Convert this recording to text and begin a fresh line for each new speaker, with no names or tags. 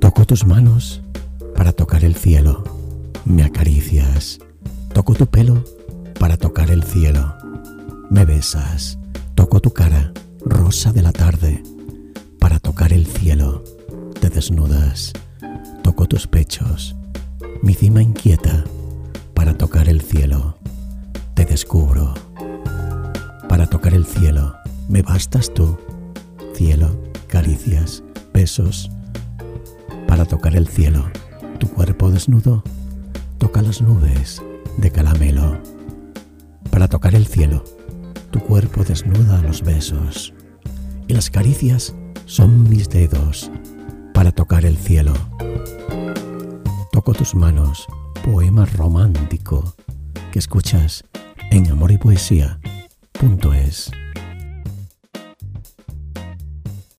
Toco tus manos para tocar el cielo. Me acaricias. Toco tu pelo para tocar el cielo. Me besas. Toco tu cara, rosa de la tarde, para tocar el cielo. Te desnudas. Toco tus pechos. Mi cima inquieta para tocar el cielo. Te descubro. Para tocar el cielo, me bastas tú. Cielo, caricias, besos. Tocar el cielo, tu cuerpo desnudo toca las nubes de caramelo. Para tocar el cielo, tu cuerpo desnuda los besos. Y las caricias son mis dedos para tocar el cielo. Toco tus manos, poema romántico que escuchas en amor y poesía.es.